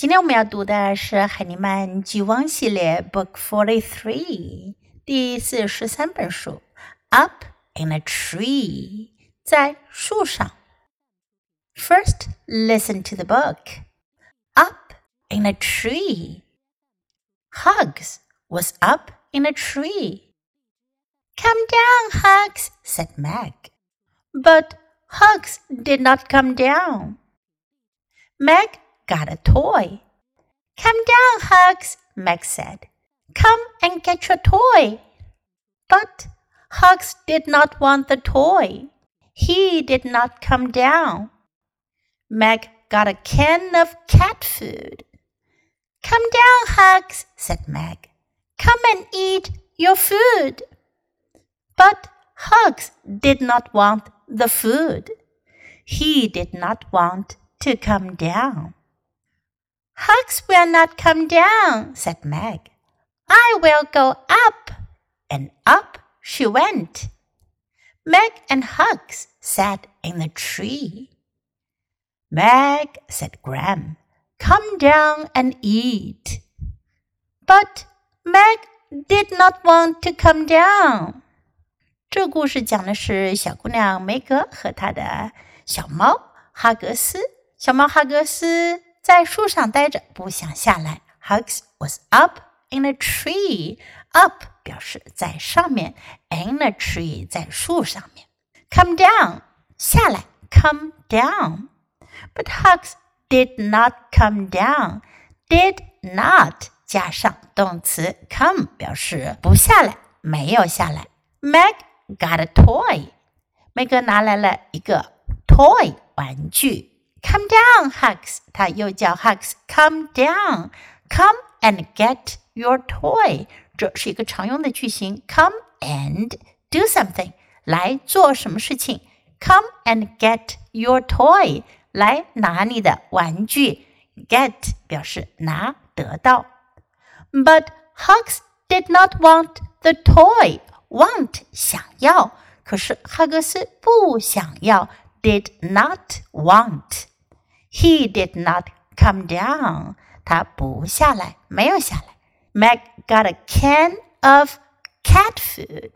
今天我们要读的是海尼曼 G1 系列 Book Forty Three in a tree，在树上。First, listen to the book. Up in a tree. Hugs was up in a tree. Come down, Hugs, said Meg. But Hugs did not come down. Meg got a toy. Come down, Hugs, Meg said. Come and get your toy. But Hugs did not want the toy. He did not come down. Meg got a can of cat food. Come down, Hugs, said Meg. Come and eat your food. But Hugs did not want the food. He did not want to come down. Hugs will not come down, said Meg. I will go up. And up she went. Meg and Hugs sat in the tree. Meg, said Gram, come down and eat. But Meg did not want to come down. 这故事讲的是小姑娘梅格和她的小猫哈格斯。小猫哈格斯在树上待着，不想下来。Hugs was up in a tree. Up 表示在上面，in a tree 在树上面。Come down 下来，come down。But Hugs did not come down. Did not 加上动词 come 表示不下来，没有下来。Meg got a toy. 梅格拿来了一个 toy 玩具。 Come down, Hugs. 他又叫 Hugs come down. Come and get your toy. 这是一个常用的句型。Come and do something. 来做什么事情？Come and get your toy. 来拿你的玩具。Get 表示拿得到。But Hugs did not want the toy. Want 想要，可是哈格斯不想要。Did not want. He did not come down. 他不下来，没有下来。Meg got a can of cat food.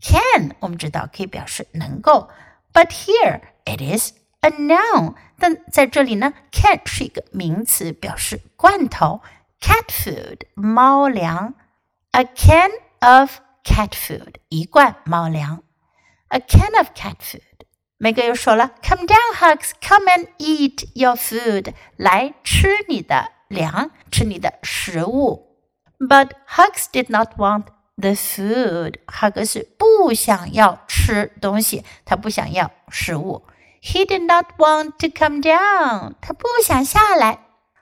Can 我们知道可以表示能够，but here it is a noun. 但在这里呢，can 是一个名词，表示罐头。Cat food 猫粮，a can of cat food 一罐猫粮，a can of cat food。 梅格又说了：“Come down, Hugs. Come and eat your food. 来吃你的粮，吃你的食物。” But Hugs did not want the food. 哈格斯不想要吃东西，他不想要食物。He did not want to come down. 他不想下来。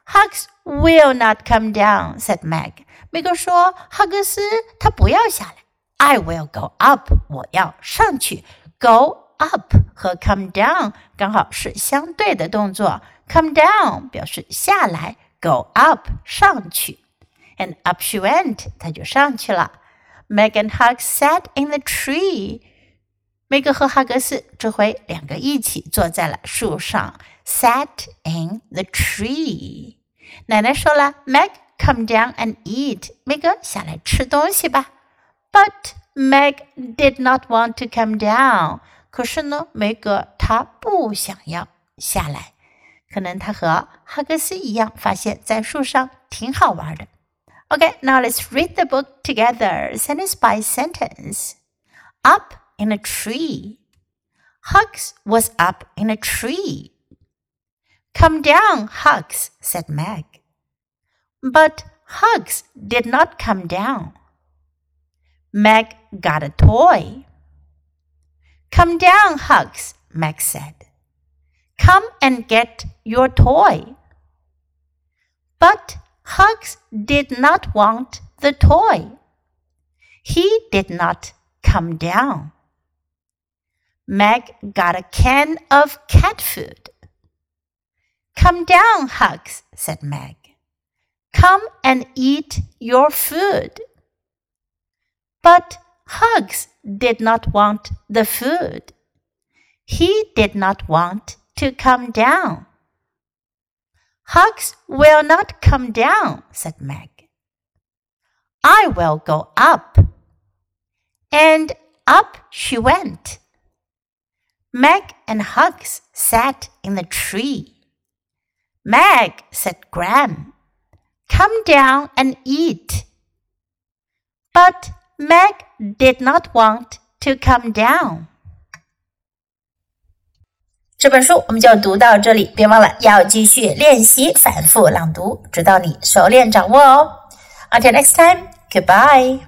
Hugs will not come down, said Meg. 梅格说：“哈格斯他不要下来。I will go up. 我要上去。Go up 和 come down 刚好是相对的动作。come down 表示下来，go up 上去，and up she went，她就上去了。Meg and Hug sat in the tree。梅格和哈格斯这回两个一起坐在了树上，sat in the tree。奶奶说了，Meg come down and eat。梅格下来吃东西吧。But Meg did not want to come down。 可是呢，梅格他不想要下来，可能他和哈格斯一样，发现在树上挺好玩的。Okay, now let's read the book together, sentence by sentence. Up in a tree. Hugs was up in a tree. Come down, Hugs, said Meg. But Hugs did not come down. Meg got a toy. Come down, Hugs, Meg said. Come and get your toy. But Hugs did not want the toy. He did not come down. Meg got a can of cat food. Come down, Hugs, said Meg. Come and eat your food. But Hugs did not want the food. He did not want to come down. Hugs will not come down, said Meg. I will go up. And up she went. Meg and Hugs sat in the tree. Meg, said Gram, come down and eat. But Meg did not want to come down. 这本书我们就读到这里，别忘了要继续练习反复朗读，直到你熟练掌握哦。Until next time, goodbye.